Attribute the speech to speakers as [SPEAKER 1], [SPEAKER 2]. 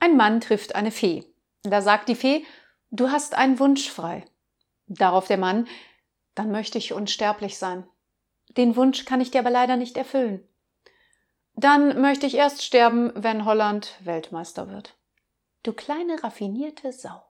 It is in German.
[SPEAKER 1] Ein Mann trifft eine Fee. Da sagt die Fee, du hast einen Wunsch frei. Darauf der Mann, dann möchte ich unsterblich sein. Den Wunsch kann ich dir aber leider nicht erfüllen. Dann möchte ich erst sterben, wenn Holland Weltmeister wird. Du kleine raffinierte Sau.